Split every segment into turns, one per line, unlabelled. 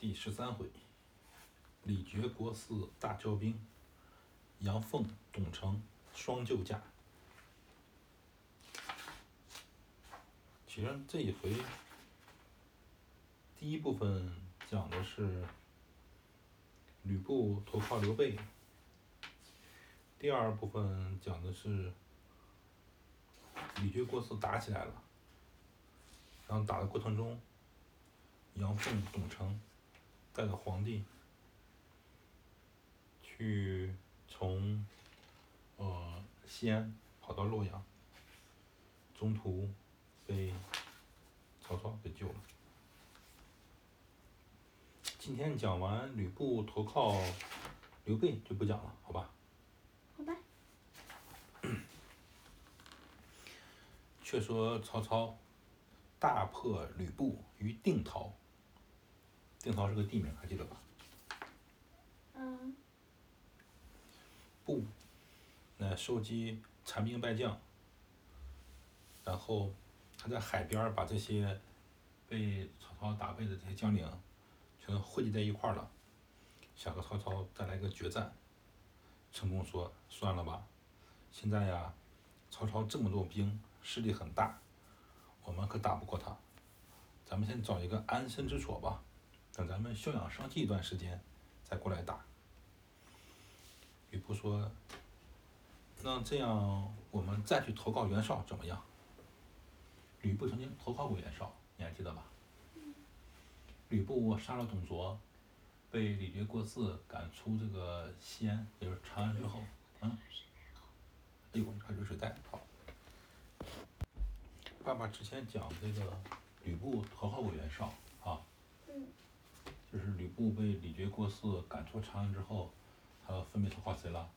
第十三回，李傕国四大招兵，杨凤、董承双救驾。其实这一回，第一部分讲的是吕布投靠刘备，第二部分讲的是李傕国四打起来了，然后打的过程中，杨凤、董承带着皇帝去从呃西安跑到洛阳，中途被曹操给救了。今天讲完吕布投靠刘备就不讲了，好吧？
好吧。
却说曹操大破吕布于定陶，定陶是个地名，还记得吧？
嗯
布，那收集残兵败将，然后他在海边儿把这些被曹操打败的这些将领全汇集在一块儿了，想和曹操再来个决战。陈宫说：“算了吧，现在呀，曹操这么多兵，势力很大，我们可打不过他。咱们先找一个安身之所吧，等咱们休养生息一段时间，再过来打。”吕布说：“那这样，我们再去投靠袁绍怎么样？”吕布曾经投靠过袁绍，你还记得吧？吕布杀了董卓，被李傕郭汜赶出这个西安，也就是长安之后，嗯，哎呦，还热水袋，好。爸爸之前讲这个吕布投靠过袁绍，就是吕布被李傕郭汜赶出长安之后，他分别投靠谁了？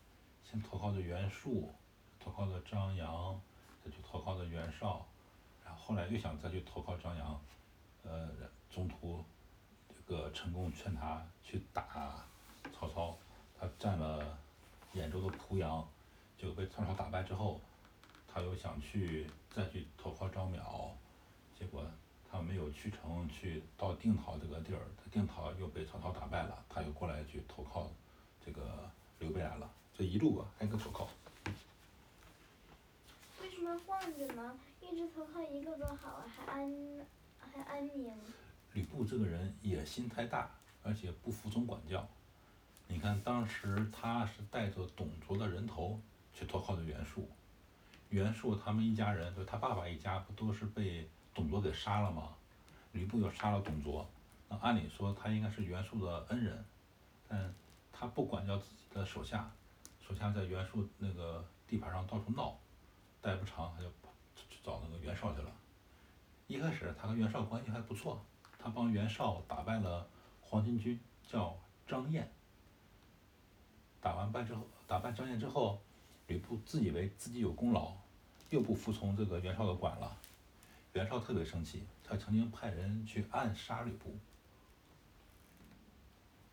先投靠的袁术，投靠的张扬，再去投靠的袁绍，然后后来又想再去投靠张扬，呃，中途这个成功劝他去打曹操，他占了兖州的濮阳，结果被曹操打败之后，他又想去再去投靠张邈，去成，去到定陶这个地儿，他定陶又被曹操打败了，他又过来去投靠这个刘备来了，这一路啊挨个投靠。
为什么换着呢？一直投靠一个多好啊，还安还安宁。
吕布这个人野心太大，而且不服从管教。你看当时他是带着董卓的人头去投靠的袁术，袁术他们一家人，就他爸爸一家不都是被董卓给杀了吗？吕布又杀了董卓，那按理说他应该是袁术的恩人，但他不管教自己的手下，手下在袁术那个地盘上到处闹，待不长他就跑去找那个袁绍去了。一开始他和袁绍关系还不错，他帮袁绍打败了黄巾军，叫张燕。打完败之后，打败张燕之后，吕布自以为自己有功劳，又不服从这个袁绍的管了。袁绍特别生气，他曾经派人去暗杀吕布。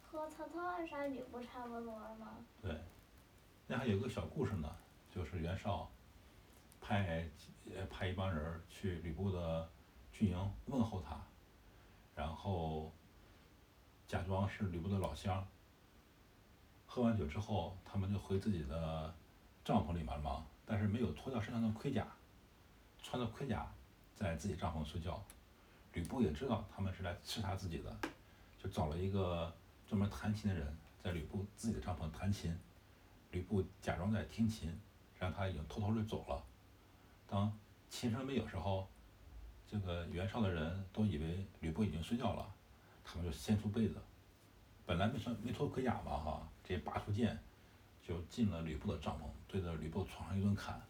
和曹操暗杀吕布差不多吗？
对，那还有个小故事呢，就是袁绍派呃派一帮人去吕布的军营问候他，然后假装是吕布的老乡。喝完酒之后，他们就回自己的帐篷里面了嘛，但是没有脱掉身上的盔甲，穿的盔甲在自己帐篷睡觉。吕布也知道他们是来刺杀自己的，就找了一个专门弹琴的人，在吕布自己的帐篷弹琴。吕布假装在听琴，让他已经偷偷的走了。当琴声没有时候，这个袁绍的人都以为吕布已经睡觉了，他们就掀出被子，本来没穿没脱盔甲嘛哈，直接拔出剑，就进了吕布的帐篷，对着吕布床上一顿砍，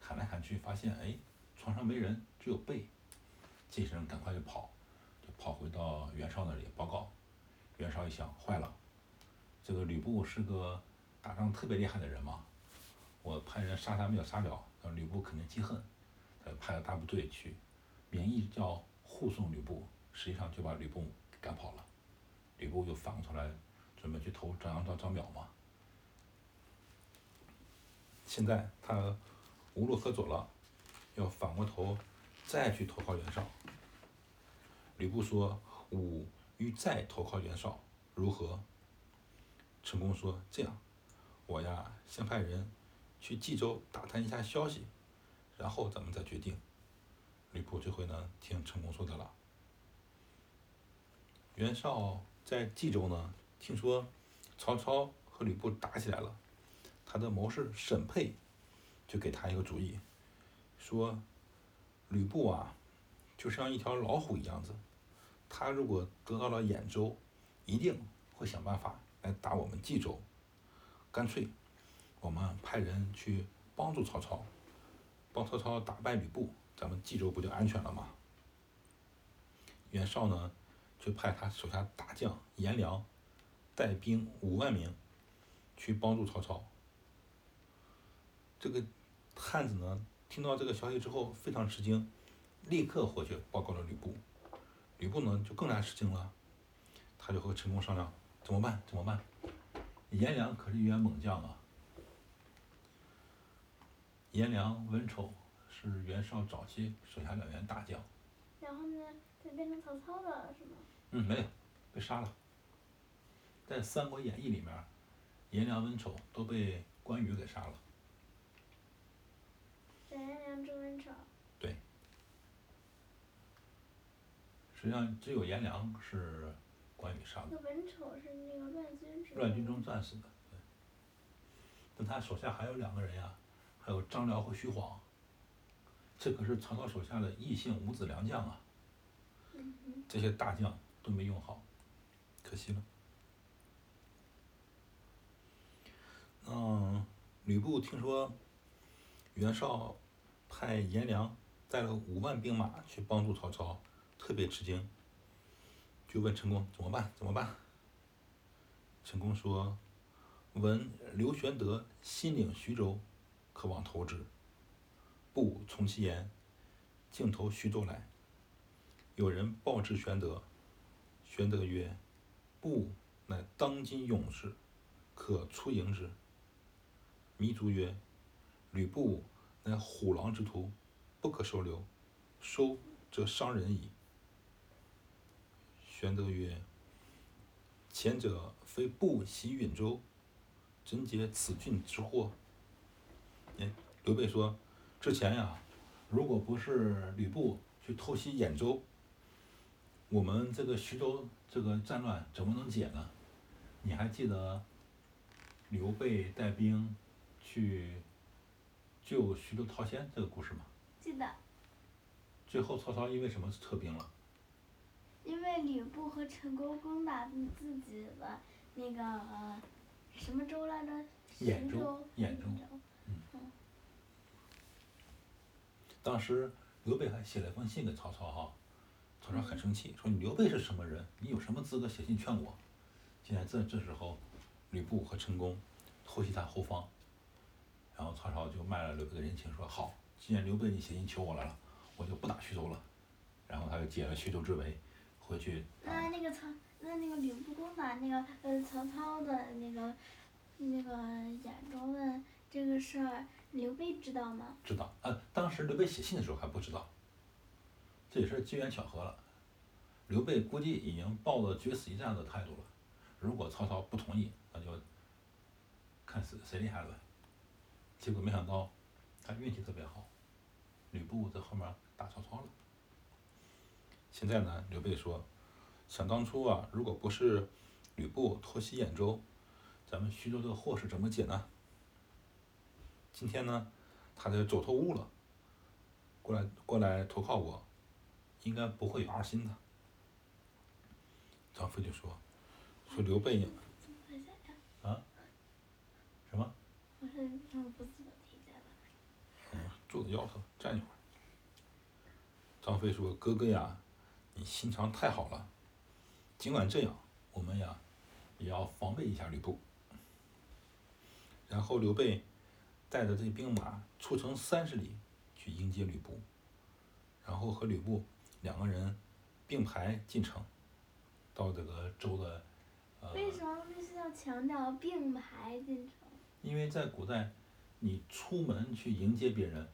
砍来砍去发现哎床上没人，只有被，这些人赶快就跑，就跑回到袁绍那里报告。袁绍一想，坏了，这个吕布是个打仗特别厉害的人嘛，我派人杀他没有杀了，那吕布肯定记恨，他就派了大部队去，名义叫护送吕布，实际上就把吕布赶跑了。吕布又反过头来准备去投张扬到张邈嘛。现在他无路可走了，要反过头再去投靠袁绍。吕布说：“吾欲再投靠袁绍，如何？”陈宫说：“这样，我呀先派人去冀州打探一下消息，然后咱们再决定。”吕布这回呢，听陈宫说的了。袁绍在冀州呢，听说曹操和吕布打起来了，他的谋士沈佩就给他一个主意，说吕布啊，就像一条老虎一样子，他如果得到了兖州，一定会想办法来打我们冀州。干脆，我们派人去帮助曹操，帮曹操打败吕布，咱们冀州不就安全了吗？袁绍呢？就派他手下大将颜良带兵五万名去帮助曹操。这个汉子呢，听到这个消息之后非常吃惊，立刻回去报告了吕布。吕布呢就更加吃惊了，他就和陈宫商量怎么办？怎么办？颜良可是一员猛将啊！颜良、文丑是袁绍早期手下两员大将。
然后呢，就变成曹操是吗？
嗯，没有，被杀了。在《三国演义》里面，颜良、文丑都被关羽给杀了。
颜良、朱文丑。
对。实际上，只有颜良是关羽杀的。
那文丑是那个乱军之。
乱军中战死的，对。但他手下还有两个人呀，还有张辽和徐晃。这可是曹操手下的异姓五子良将啊。这些大将。都没用好，可惜了。嗯，吕布听说袁绍派颜良带了五万兵马去帮助曹操，特别吃惊，就问陈宫怎么办？怎么办？陈宫说：“闻刘玄德新领徐州，可往投之。不从其言，径投徐州来。有人报之玄德。”玄德曰：“不，乃当今勇士，可出迎之。”糜竺曰：“吕布乃虎狼之徒，不可收留，收则伤人矣。”玄德曰：“前者非不袭允州，怎解此郡之祸？”哎，刘备说：“之前呀，如果不是吕布去偷袭兖州。”我们这个徐州这个战乱怎么能解呢？你还记得刘备带兵去救徐州陶谦这个故事吗？
记得。
最后曹操因为什么撤兵了？
因为吕布和陈宫攻打自己的那个呃什么州来着？
兖州。兖州。嗯。当时刘备还写了封信给曹操哈。曹操很生气，说：“你刘备是什么人？你有什么资格写信劝我？”现在这这时候，吕布和陈宫偷袭他后方，然后曹操就卖了刘备的人情，说：“好，既然刘备你写信求我来了，我就不打徐州了。”然后他就解了徐州之围，回去。
那那个曹，那那个吕布攻打那个呃曹操的那个那个兖州问这个事儿，刘备知道吗？
知道，呃，当时刘备写信的时候还不知道。这也是机缘巧合了，刘备估计已经抱着决死一战的态度了。如果曹操不同意，那就看谁谁厉害了呗。结果没想到，他运气特别好，吕布在后面打曹操了。现在呢，刘备说，想当初啊，如果不是吕布偷袭兖州，咱们徐州的祸是怎么解呢？今天呢，他就走投无路了，过来过来投靠我。应该不会有二心的。张飞就说：“说刘备。”啊？嗯，坐着腰疼，站一会儿。张飞说：“哥哥呀，你心肠太好了。尽管这样，我们呀，也要防备一下吕布。”然后刘备带着这兵马出城三十里去迎接吕布，然后和吕布。两个人并排进城，到这个州的呃。
为什么必须要强调并排进城？
因为在古代，你出门去迎接别人，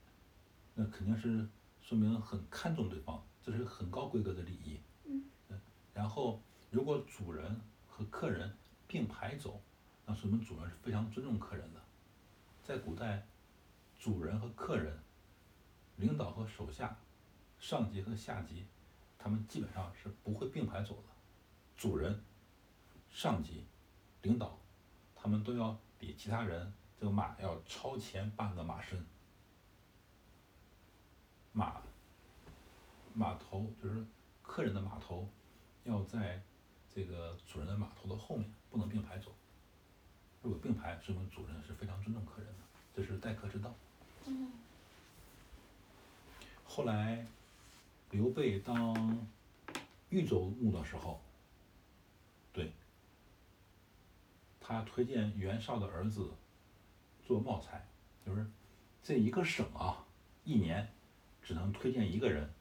那肯定是说明很看重对方，这是很高规格的礼仪。
嗯。
然后如果主人和客人并排走，那说明主人是非常尊重客人的。在古代，主人和客人、领导和手下、上级和下级，他们基本上是不会并排走的。主人、上级、领导，他们都要比其他人这个马要超前半个马身。马马头就是客人的马头，要在这个主人的马头的后面，不能并排走。如果并排，说明主人是非常尊重客人的，这是待客之道。
嗯
后来，刘备当豫州牧的时候，对，他推荐袁绍的儿子做茂才，就是这一个省啊，一年只能推荐一个人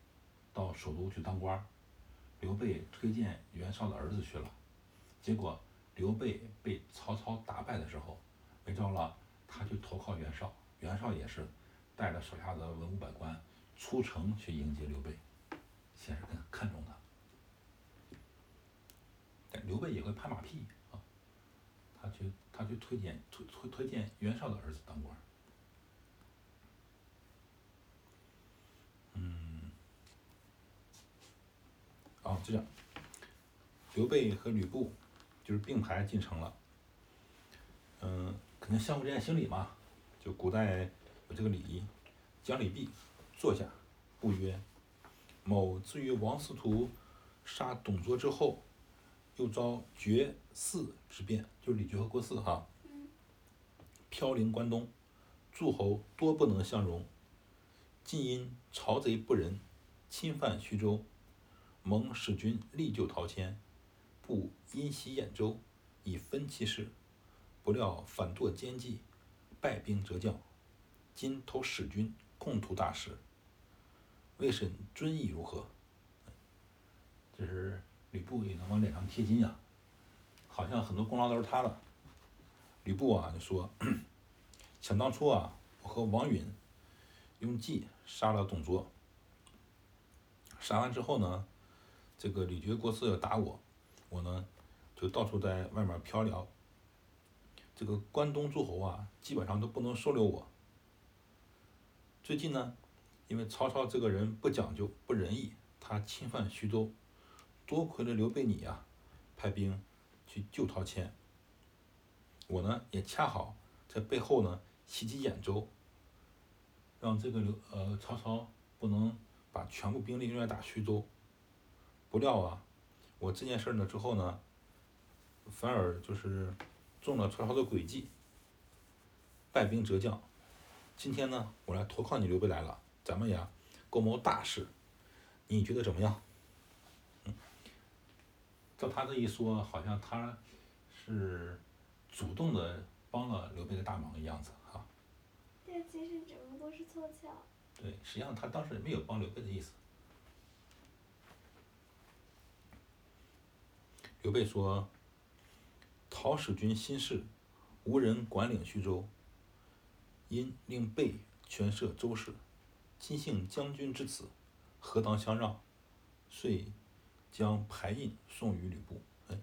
到首都去当官。刘备推荐袁绍的儿子去了，结果刘备被曹操打败的时候，没招了，他去投靠袁绍，袁绍也是带着手下的文武百官出城去迎接刘备，显示很看重他。刘备也会拍马屁，他去他去推荐推推推荐袁绍的儿子当官。嗯，哦，就这样，刘备和吕布就是并排进城了。嗯，肯定相互之间行礼嘛，就古代有这个礼仪，讲礼毕，坐下，不曰：“某自于王司徒杀董卓之后，又遭绝嗣之变，就是李傕和郭汜哈，飘零关东，诸侯多不能相容。今因曹贼不仁，侵犯徐州，蒙使君力救陶谦，不因袭兖州，以分其势。不料反堕奸计，败兵折将。今投使君，共图大事。未审尊意如何？这是吕布也能往脸上贴金呀，好像很多功劳都是他的。吕布啊就说：“想当初啊，我和王允用计杀了董卓。杀完之后呢，这个李傕、郭汜要打我，我呢就到处在外面飘聊。这个关东诸侯啊，基本上都不能收留我。最近呢，因为曹操这个人不讲究、不仁义，他侵犯徐州，多亏了刘备你呀、派兵去救陶谦。我呢也恰好在背后呢袭击兖州，让这个刘呃曹操不能把全部兵力用来打徐州。不料啊，我这件事儿呢之后呢，反而就是中了曹操的诡计，败兵折将。今天呢，我来投靠你刘备来了，咱们呀共谋大事，你觉得怎么样？嗯，照他这一说，好像他是主动的帮了刘备的大忙的样子哈、
这其实只不过是凑巧。
对，实际上他当时也没有帮刘备的意思。刘备说：“陶使君心事，无人管领徐州，因令备权摄州事。今幸将军之子，何当相让？遂将牌印送与吕布。”哎，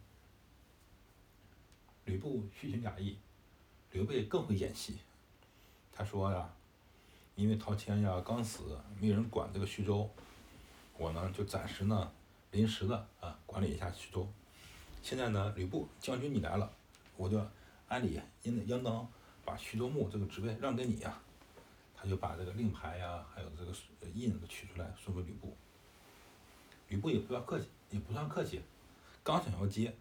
吕布虚情假意，刘备更会演戏。他说呀。因为陶谦呀刚死，没人管这个徐州，我呢就暂时呢临时的啊管理一下徐州。现在呢，吕布将军你来了，我就按理应应当把徐州牧这个职位让给你呀。他就把这个令牌呀，还有这个印子取出来送给吕布。吕布也不要客气，也不算客气，刚想要接，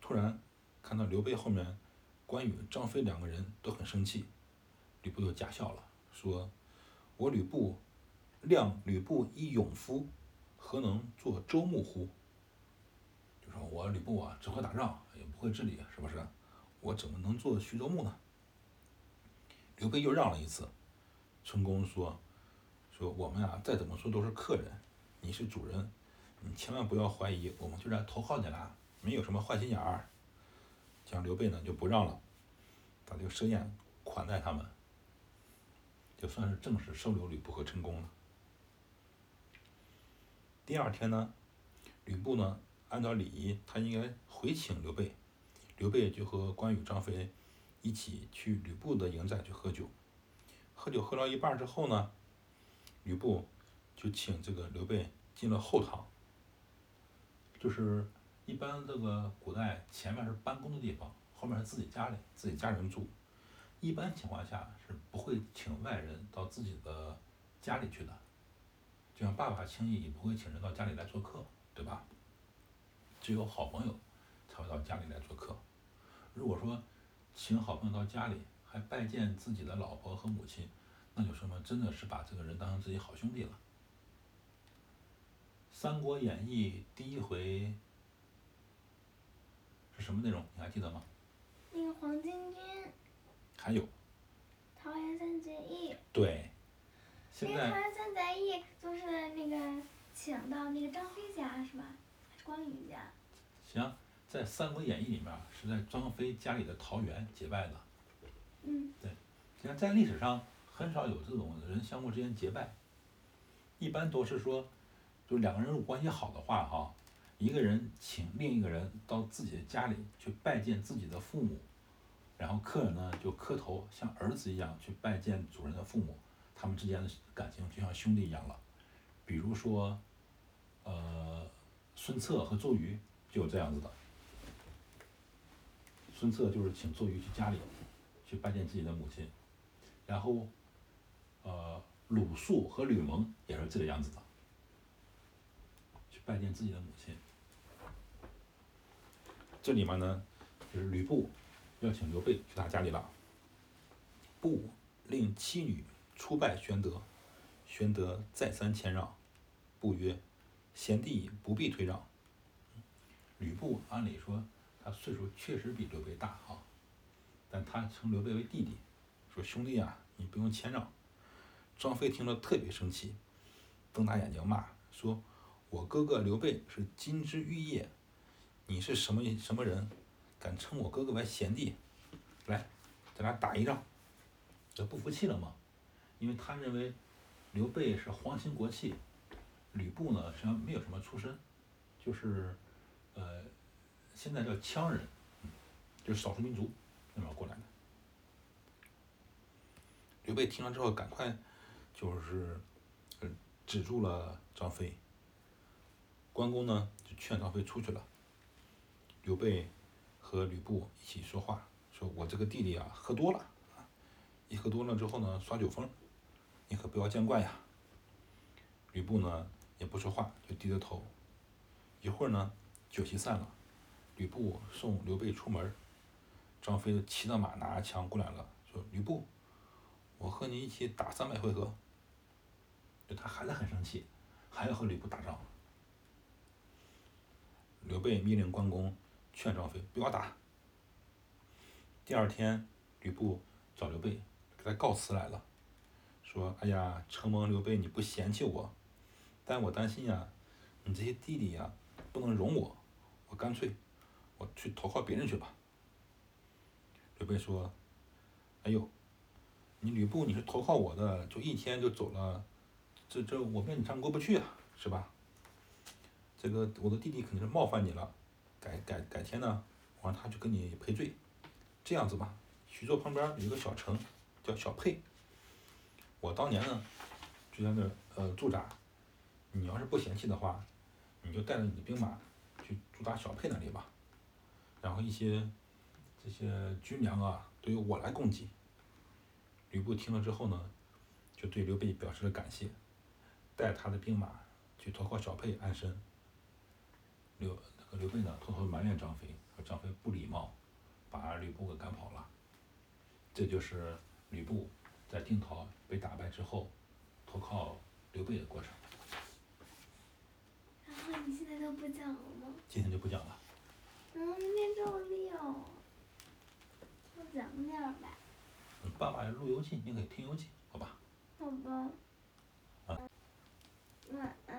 突然看到刘备后面关羽、张飞两个人都很生气，吕布就假笑了，说。我吕布，谅吕布一勇夫，何能做州牧乎？就说我吕布啊，只会打仗，也不会治理，是不是？我怎么能做徐州牧呢？刘备又让了一次。春宫说：“说我们啊，再怎么说都是客人，你是主人，你千万不要怀疑，我们就来投靠你了，没有什么坏心眼儿。”这样刘备呢就不让了，把这个设宴款待他们。就算是正式收留吕布和陈宫了。第二天呢，吕布呢按照礼仪，他应该回请刘备。刘备就和关羽、张飞一起去吕布的营寨去喝酒。喝酒喝到一半之后呢，吕布就请这个刘备进了后堂。就是一般这个古代前面是办公的地方，后面是自己家里，自己家人住。一般情况下是不会请外人到自己的家里去的。就像爸爸轻易也不会请人到家里来做客，对吧？只有好朋友才会到家里来做客。如果说请好朋友到家里，还拜见自己的老婆和母亲，那就说明真的是把这个人当成自己好兄弟了。《三国演义》第一回是什么内容？你还记得吗？
那个黄巾军。
还有。
桃园三结义。
对。现在。
桃园三结义就是那个请到那个张飞家是吧？还是关羽家？
行，在《三国演义》里面是在张飞家里的桃园结拜的。
嗯。
对，你看在历史上很少有这种人相互之间结拜，一般都是说，就两个人如果关系好的话哈，一个人请另一个人到自己的家里去拜见自己的父母，然后客人呢就磕头像儿子一样去拜见主人的父母，他们之间的感情就像兄弟一样了。比如说，呃，孙策和周瑜就有这样子的。孙策就是请周瑜去家里，去拜见自己的母亲，然后，呃，鲁肃和吕蒙也是这个样子的，拜见自己的母亲。这里面呢，就是吕布要请刘备去他家里了。布令妻女出拜玄德，玄德再三谦让，布曰：“贤弟不必退让。”吕布按理说。他岁数确实比刘备大哈，但他称刘备为弟弟，说兄弟啊，你不用谦让。张飞听了特别生气，瞪大眼睛骂说：“我哥哥刘备是金枝玉叶，你是什么什么人，敢称我哥哥为贤弟？来，咱俩打一仗。”这不服气了吗？因为他认为刘备是皇亲国戚，吕布呢实际上没有什么出身，就是呃。现在叫羌人，就是少数民族那边过来的。刘备听了之后，赶快就是止住了张飞。关公呢就劝张飞出去了。刘备和吕布一起说话，说我这个弟弟啊喝多了，一喝多了之后呢耍酒疯，你可不要见怪呀。吕布呢也不说话，就低着头。一会儿呢酒席散了。吕布送刘备出门，张飞骑着马，拿着枪过来了，说：“吕布，我和你一起打三百回合。”就他还是很生气，还要和吕布打仗。刘备命令关公劝张飞不要打。第二天，吕布找刘备给他告辞来了，说：“哎呀，承蒙刘备你不嫌弃我，但我担心呀，你这些弟弟呀不能容我，我干脆。”我去投靠别人去吧。刘备说：“哎呦，你吕布你是投靠我的，就一天就走了，这这我跟你上过不去啊，是吧？这个我的弟弟肯定是冒犯你了，改改改天呢，我让他去跟你赔罪。这样子吧，徐州旁边有一个小城叫小沛，我当年呢就在那儿呃驻扎，你要是不嫌弃的话，你就带着你的兵马去驻扎小沛那里吧。”然后一些这些军粮啊，都由我来供给。吕布听了之后呢，就对刘备表示了感谢，带他的兵马去投靠小沛安身。刘那个刘备呢，偷偷埋怨张飞，说张飞不礼貌，把吕布给赶跑了。这就是吕布在定陶被打败之后，投靠刘备的过程。
然后你现在都不讲了吗？
今天就不讲了。
嗯，明天周六，多讲点儿呗。
爸爸录游记，你可以听游记，好吧？
好吧。晚安。